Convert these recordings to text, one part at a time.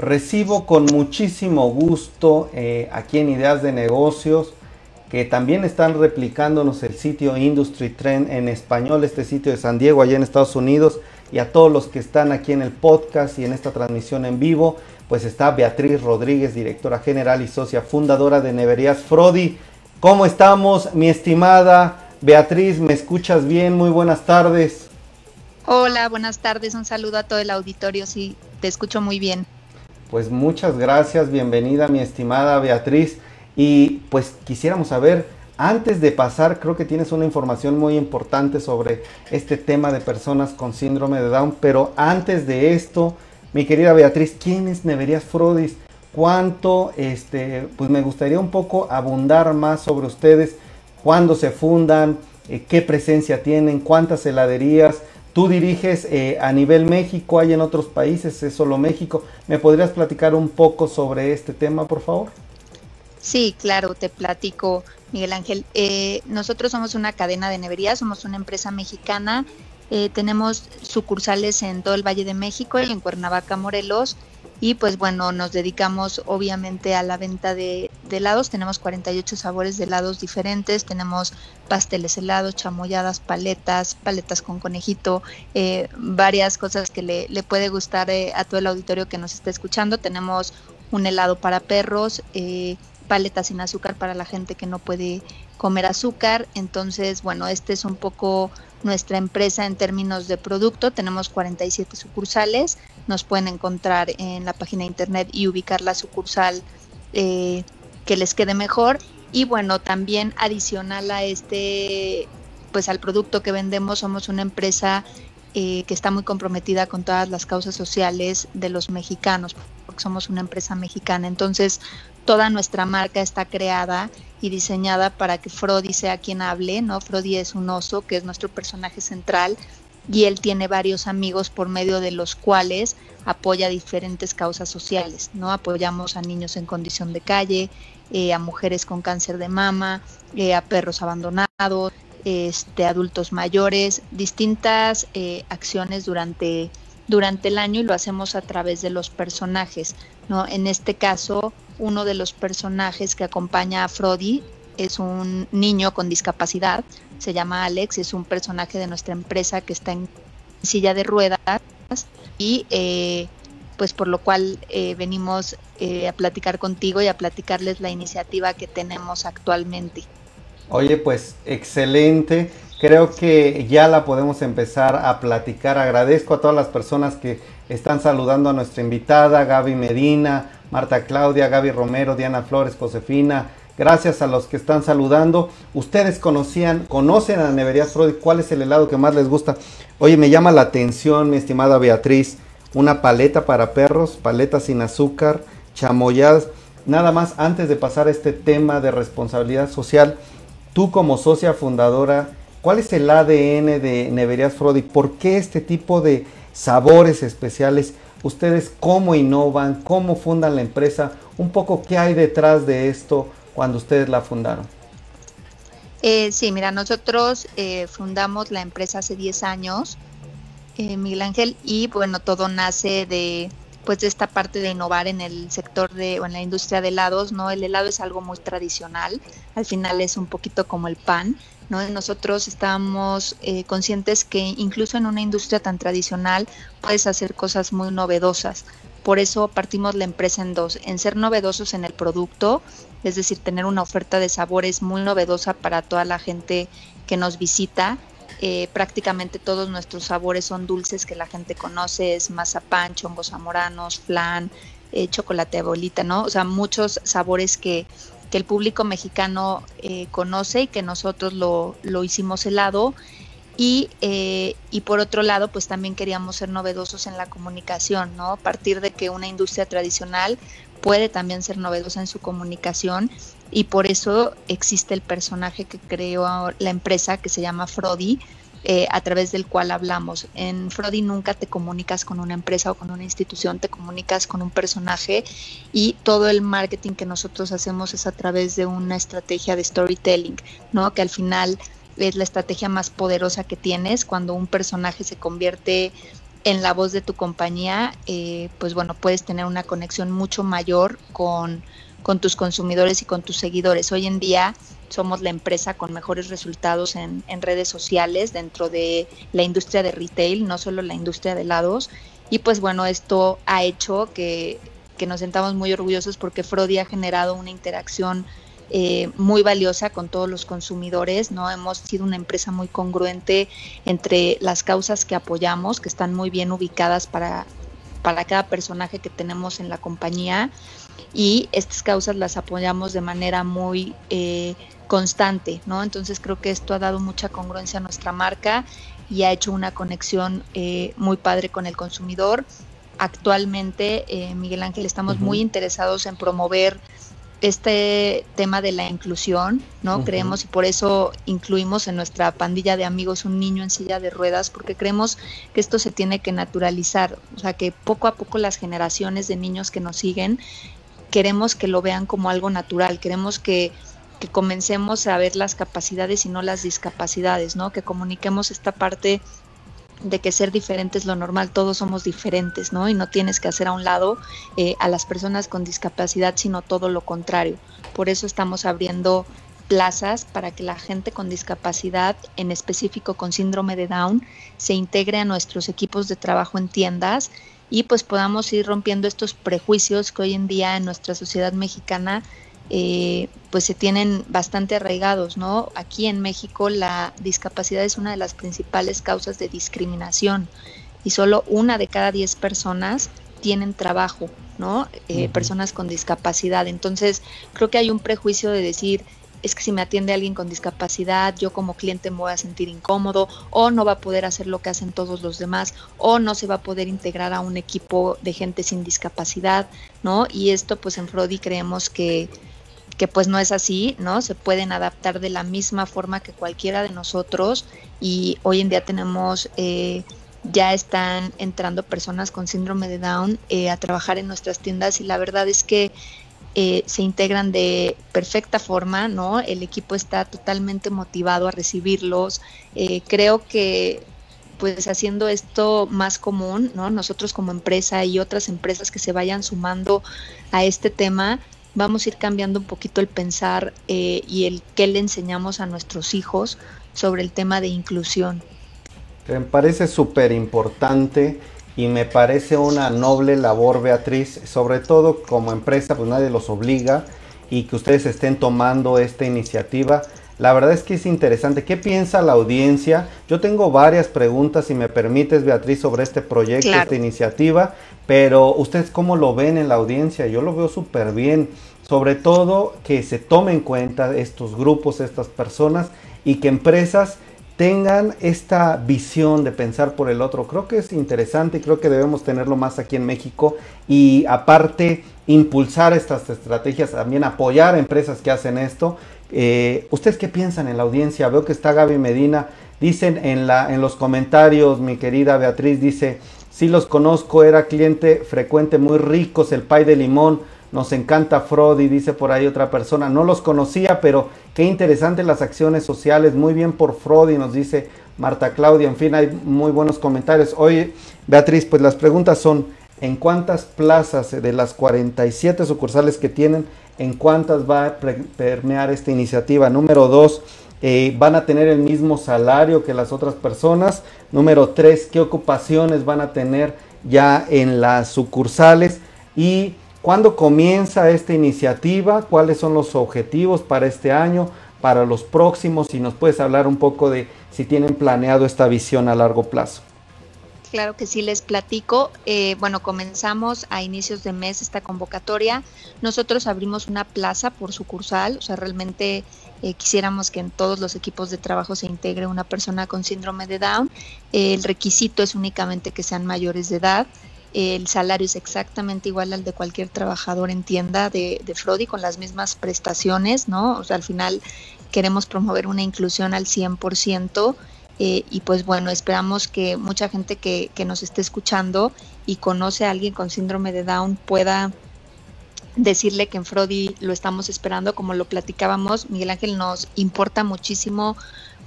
Recibo con muchísimo gusto eh, aquí en Ideas de Negocios, que también están replicándonos el sitio Industry Trend en español, este sitio de San Diego, allá en Estados Unidos, y a todos los que están aquí en el podcast y en esta transmisión en vivo, pues está Beatriz Rodríguez, directora general y socia fundadora de Neverías Frodi. ¿Cómo estamos, mi estimada Beatriz? ¿Me escuchas bien? Muy buenas tardes. Hola, buenas tardes. Un saludo a todo el auditorio. Sí, te escucho muy bien. Pues muchas gracias, bienvenida mi estimada Beatriz. Y pues quisiéramos saber, antes de pasar, creo que tienes una información muy importante sobre este tema de personas con síndrome de Down, pero antes de esto, mi querida Beatriz, ¿quién es Neverías Frodis? ¿Cuánto, este, pues me gustaría un poco abundar más sobre ustedes, cuándo se fundan, eh, qué presencia tienen, cuántas heladerías, Tú diriges eh, a nivel México, hay en otros países, es solo México. ¿Me podrías platicar un poco sobre este tema, por favor? Sí, claro, te platico, Miguel Ángel. Eh, nosotros somos una cadena de neverías, somos una empresa mexicana. Eh, tenemos sucursales en todo el Valle de México y en Cuernavaca, Morelos y pues bueno, nos dedicamos obviamente a la venta de, helados. Tenemos 48 sabores de helados diferentes. Tenemos pasteles helados, chamoyadas, paletas, paletas con conejito, eh, varias cosas que le, puede gustar eh, a todo el auditorio que nos está escuchando. Tenemos un helado para perros, eh, paletas sin azúcar para la gente que no puede comer azúcar. Entonces, bueno, este es un poco nuestra empresa en términos de producto. Tenemos 47 sucursales. Nos pueden encontrar en la página de internet y ubicar la sucursal eh, que les quede mejor. Y bueno, también adicional a este, pues al producto que vendemos, somos una empresa eh, que está muy comprometida con todas las causas sociales de los mexicanos, porque somos una empresa mexicana. Entonces, toda nuestra marca está creada y diseñada para que Frodi sea quien hable, ¿no? Frodi es un oso, que es nuestro personaje central, y él tiene varios amigos por medio de los cuales apoya diferentes causas sociales, ¿no? Apoyamos a niños en condición de calle, eh, a mujeres con cáncer de mama, eh, a perros abandonados, este, adultos mayores, distintas eh, acciones durante, durante el año y lo hacemos a través de los personajes, ¿no? En este caso, uno de los personajes que acompaña a Frodi es un niño con discapacidad, se llama Alex, es un personaje de nuestra empresa que está en silla de ruedas y eh, pues por lo cual eh, venimos eh, a platicar contigo y a platicarles la iniciativa que tenemos actualmente. Oye, pues excelente. Creo que ya la podemos empezar a platicar. Agradezco a todas las personas que están saludando a nuestra invitada, Gaby Medina, Marta Claudia, Gaby Romero, Diana Flores, Josefina. Gracias a los que están saludando. Ustedes conocían, conocen a Neverías Frodi. ¿Cuál es el helado que más les gusta? Oye, me llama la atención, mi estimada Beatriz. Una paleta para perros, paleta sin azúcar, chamoyadas. Nada más, antes de pasar a este tema de responsabilidad social, tú como socia fundadora, ¿cuál es el ADN de Neverías Frodi? ¿Por qué este tipo de sabores especiales? ustedes cómo innovan, cómo fundan la empresa, un poco qué hay detrás de esto cuando ustedes la fundaron. Eh, sí, mira, nosotros eh, fundamos la empresa hace 10 años, eh, Miguel Ángel, y bueno, todo nace de pues de esta parte de innovar en el sector de o en la industria de helados, ¿no? El helado es algo muy tradicional, al final es un poquito como el pan, ¿no? Nosotros estamos eh, conscientes que incluso en una industria tan tradicional puedes hacer cosas muy novedosas. Por eso partimos la empresa en dos, en ser novedosos en el producto, es decir, tener una oferta de sabores muy novedosa para toda la gente que nos visita. Eh, prácticamente todos nuestros sabores son dulces que la gente conoce, es mazapán, chongos zamoranos, flan, eh, chocolate bolita, ¿no? O sea, muchos sabores que que el público mexicano eh, conoce y que nosotros lo, lo hicimos helado. Y, y por otro lado, pues también queríamos ser novedosos en la comunicación, ¿no? A partir de que una industria tradicional puede también ser novedosa en su comunicación y por eso existe el personaje que creó la empresa que se llama Frodi, eh, a través del cual hablamos. En Frodi nunca te comunicas con una empresa o con una institución, te comunicas con un personaje y todo el marketing que nosotros hacemos es a través de una estrategia de storytelling, ¿no? Que al final es la estrategia más poderosa que tienes cuando un personaje se convierte en la voz de tu compañía, eh, pues bueno, puedes tener una conexión mucho mayor con, con tus consumidores y con tus seguidores. Hoy en día somos la empresa con mejores resultados en, en, redes sociales dentro de la industria de retail, no solo la industria de helados. Y pues bueno, esto ha hecho que, que nos sentamos muy orgullosos porque Frodi ha generado una interacción eh, muy valiosa con todos los consumidores, ¿no? Hemos sido una empresa muy congruente entre las causas que apoyamos, que están muy bien ubicadas para, para cada personaje que tenemos en la compañía y estas causas las apoyamos de manera muy eh, constante, ¿no? Entonces creo que esto ha dado mucha congruencia a nuestra marca y ha hecho una conexión eh, muy padre con el consumidor. Actualmente, Miguel Ángel, estamos muy interesados en promover este tema de la inclusión, ¿no? Creemos y por eso incluimos en nuestra pandilla de amigos un niño en silla de ruedas, porque creemos que esto se tiene que naturalizar, o sea, que poco a poco las generaciones de niños que nos siguen queremos que lo vean como algo natural, queremos que, que comencemos a ver las capacidades y no las discapacidades, ¿no? Que comuniquemos esta parte de que ser diferente es lo normal, todos somos diferentes, ¿no? Y no tienes que hacer a un lado eh, a las personas con discapacidad, sino todo lo contrario. Por eso estamos abriendo plazas para que la gente con discapacidad, en específico con síndrome de Down, se integre a nuestros equipos de trabajo en tiendas y pues podamos ir rompiendo estos prejuicios que hoy en día en nuestra sociedad mexicana eh, pues se tienen bastante arraigados, ¿no? Aquí en México la discapacidad es una de las principales causas de discriminación y solo una de cada diez personas tienen trabajo, ¿no? Eh, personas con discapacidad. Entonces, creo que hay un prejuicio de decir, es que si me atiende alguien con discapacidad, yo como cliente me voy a sentir incómodo, o no va a poder hacer lo que hacen todos los demás, o no se va a poder integrar a un equipo de gente sin discapacidad, ¿no? Y esto, pues en Frodi creemos que que pues no es así, ¿no? Se pueden adaptar de la misma forma que cualquiera de nosotros y hoy en día tenemos, eh, ya están entrando personas con síndrome de Down eh, a trabajar en nuestras tiendas y la verdad es que eh, se integran de perfecta forma, ¿no? El equipo está totalmente motivado a recibirlos. creo que pues haciendo esto más común, ¿no? Nosotros como empresa y otras empresas que se vayan sumando a este tema, vamos a ir cambiando un poquito el pensar eh, y el qué le enseñamos a nuestros hijos sobre el tema de inclusión. Me parece súper importante y me parece una noble labor, Beatriz, sobre todo como empresa, pues nadie los obliga y que ustedes estén tomando esta iniciativa. La verdad es que es interesante. ¿Qué piensa la audiencia? Yo tengo varias preguntas, si me permites, Beatriz, sobre este proyecto, esta iniciativa, pero ustedes cómo lo ven en la audiencia? Yo lo veo súper bien. Sobre todo que se tomen en cuenta estos grupos, estas personas y que empresas tengan esta visión de pensar por el otro. Creo que es interesante y creo que debemos tenerlo más aquí en México y aparte impulsar estas estrategias, también apoyar a empresas que hacen esto eh, ¿Ustedes qué piensan en la audiencia? Veo que está Gaby Medina. Dicen en, en los comentarios, mi querida Beatriz, dice, sí los conozco, era cliente frecuente, muy ricos, el pay de limón, nos encanta Frodi, dice por ahí otra persona, no los conocía, pero qué interesante las acciones sociales, muy bien por Frodi, nos dice Marta Claudia, en fin, hay muy buenos comentarios. Oye, Beatriz, pues las preguntas son, ¿en cuántas plazas de las 47 sucursales que tienen en cuántas va a permear esta iniciativa. Número dos, eh, van a tener el mismo salario que las otras personas. Número tres, qué ocupaciones van a tener ya en las sucursales. Y cuándo comienza esta iniciativa, cuáles son los objetivos para este año, para los próximos. Si nos puedes hablar un poco de si tienen planeado esta visión a largo plazo. Claro que sí, les platico. Eh, bueno, comenzamos a inicios de mes esta convocatoria. Nosotros abrimos una plaza por sucursal, o sea, realmente eh, quisiéramos que en todos los equipos de trabajo se integre una persona con síndrome de Down. el requisito es únicamente que sean mayores de edad. el salario es exactamente igual al de cualquier trabajador en tienda de, de Frodi con las mismas prestaciones, ¿no? O sea, al final queremos promover una inclusión al 100%. Eh, y pues bueno, esperamos que mucha gente que, nos esté escuchando y conoce a alguien con síndrome de Down pueda decirle que en Frodi lo estamos esperando, como lo platicábamos, Miguel Ángel nos importa muchísimo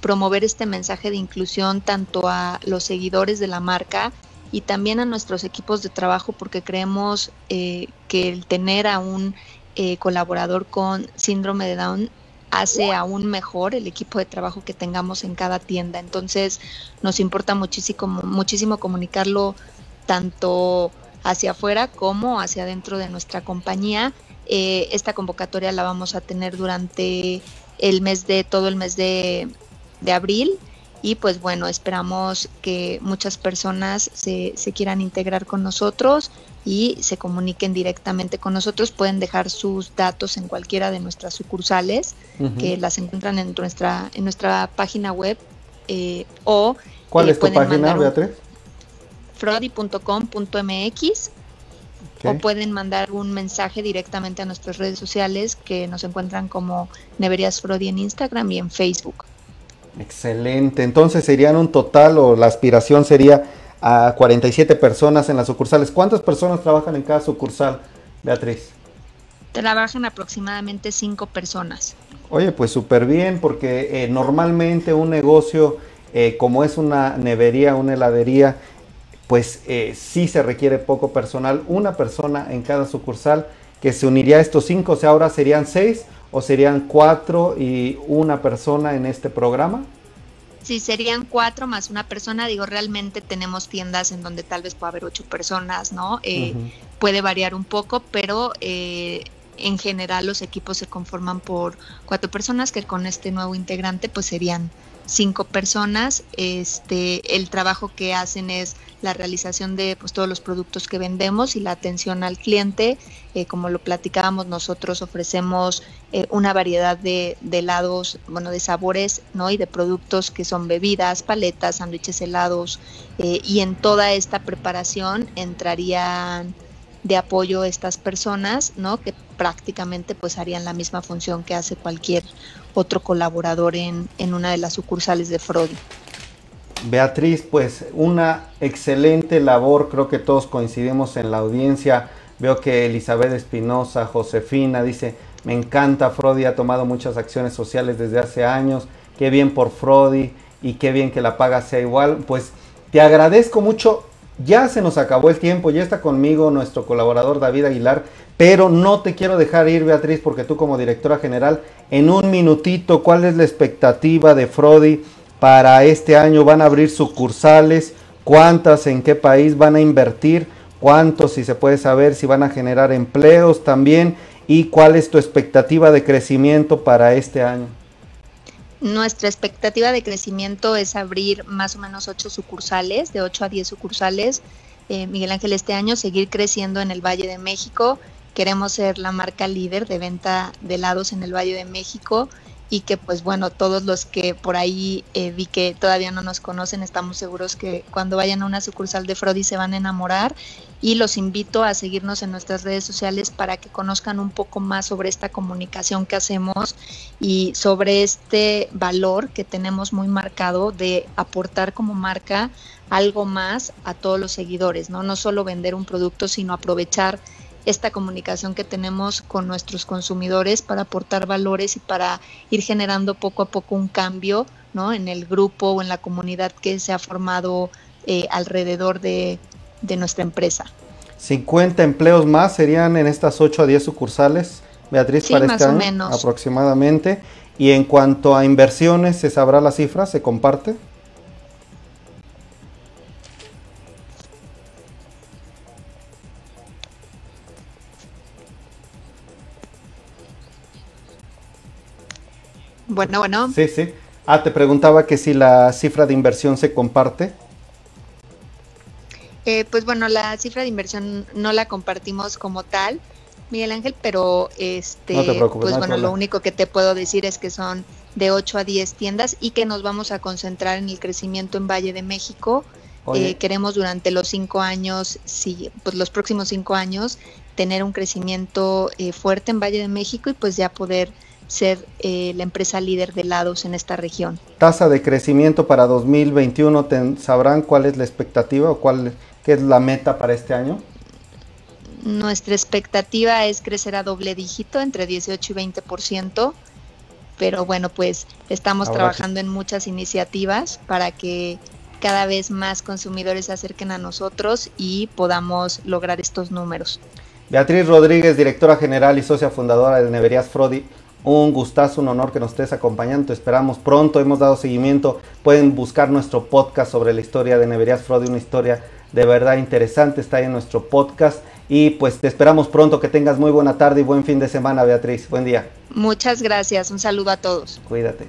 promover este mensaje de inclusión tanto a los seguidores de la marca y también a nuestros equipos de trabajo porque creemos eh, que el tener a un eh, colaborador con síndrome de Down hace aún mejor el equipo de trabajo que tengamos en cada tienda. Entonces nos importa muchísimo, muchísimo comunicarlo tanto hacia afuera como hacia adentro de nuestra compañía. Eh, esta convocatoria la vamos a tener durante el mes de todo el mes de, de abril y pues bueno, esperamos que muchas personas se, se, quieran integrar con nosotros y se comuniquen directamente con nosotros. Pueden dejar sus datos en cualquiera de nuestras sucursales, que las encuentran en nuestra, en nuestra página web eh, o... ¿Cuál eh, es tu página, Beatriz? frodi.com.mx o pueden mandar un mensaje directamente a nuestras redes sociales que nos encuentran como Neverías Frodi en Instagram y en Facebook. Excelente. Entonces serían un total o la aspiración sería a 47 personas en las sucursales. ¿Cuántas personas trabajan en cada sucursal, Beatriz? Trabajan aproximadamente 5 personas. Oye, pues súper bien, porque eh, normalmente un negocio eh, como es una nevería, una heladería, pues eh, sí se requiere poco personal, una persona en cada sucursal que se uniría a estos cinco, o sea, ahora serían seis o serían cuatro y una persona en este programa. Sí, serían cuatro más una persona. Digo, realmente tenemos tiendas en donde tal vez pueda haber ocho personas, ¿no? Eh, puede variar un poco, pero eh, en general los equipos se conforman por cuatro personas que con este nuevo integrante pues serían cinco personas. Este, el trabajo que hacen es la realización de pues, todos los productos que vendemos y la atención al cliente. Eh, como lo platicábamos, nosotros ofrecemos eh, una variedad de, helados, bueno, de sabores, ¿no? Y de productos que son bebidas, paletas, sándwiches helados. Eh, y en toda esta preparación entrarían de apoyo estas personas, ¿no? Que prácticamente pues harían la misma función que hace cualquier otro colaborador en, en una de las sucursales de Frodi. Beatriz, pues una excelente labor, creo que todos coincidimos en la audiencia. Veo que Elizabeth Espinosa, Josefina, dice, me encanta, Frodi ha tomado muchas acciones sociales desde hace años, qué bien por Frodi y qué bien que la paga sea igual. Pues te agradezco mucho, ya se nos acabó el tiempo, ya está conmigo nuestro colaborador David Aguilar, pero no te quiero dejar ir, Beatriz, porque tú como directora general, en un minutito, ¿cuál es la expectativa de Frodi para este año? ¿Van a abrir sucursales? ¿Cuántas? ¿En qué país van a invertir? ¿Cuántos? Si se puede saber, si van a generar empleos también. ¿Y cuál es tu expectativa de crecimiento para este año? Nuestra expectativa de crecimiento es abrir más o menos ocho sucursales, de 8 a 10 sucursales. Eh, Miguel Ángel, este año seguir creciendo en el Valle de México Queremos ser la marca líder de venta de helados en el Valle de México y que pues bueno, todos los que por ahí eh, vi que todavía no nos conocen, estamos seguros que cuando vayan a una sucursal de Frodi se van a enamorar y los invito a seguirnos en nuestras redes sociales para que conozcan un poco más sobre esta comunicación que hacemos y sobre este valor que tenemos muy marcado de aportar como marca algo más a todos los seguidores, ¿no? No solo vender un producto, sino aprovechar esta comunicación que tenemos con nuestros consumidores para aportar valores y para ir generando poco a poco un cambio ¿no? en el grupo o en la comunidad que se ha formado eh, alrededor de, nuestra empresa. 50 empleos más serían en estas 8 a 10 sucursales, Beatriz, para este año, menos. aproximadamente. Y en cuanto a inversiones, ¿se sabrá la cifra? ¿Se comparte? Bueno, bueno. Sí, sí. Ah, te preguntaba que si la cifra de inversión se comparte. Eh, pues bueno, la cifra de inversión no la compartimos como tal, Miguel Ángel, pero este, pues bueno, lo único que te puedo decir es que son de 8 a 10 tiendas y que nos vamos a concentrar en el crecimiento en Valle de México. Eh, queremos durante los cinco años, sí, pues los próximos cinco años, tener un crecimiento eh, fuerte en Valle de México y pues ya poder ser eh, la empresa líder de helados en esta región. Tasa de crecimiento para 2021, ¿sabrán cuál es la expectativa o cuál qué es la meta para este año? Nuestra expectativa es crecer a doble dígito, entre 18 y 20%, pero bueno, pues estamos trabajando en muchas iniciativas para que, cada vez más consumidores se acerquen a nosotros y podamos lograr estos números. Beatriz Rodríguez, directora general y socia fundadora de Neverías Frodi, un gustazo, un honor que nos estés acompañando. Te esperamos pronto. Hemos dado seguimiento. Pueden buscar nuestro podcast sobre la historia de Neverías Frodi, una historia de verdad interesante. Está ahí en nuestro podcast. Y pues te esperamos pronto. Que tengas muy buena tarde y buen fin de semana, Beatriz. Buen día. Muchas gracias. Un saludo a todos. Cuídate.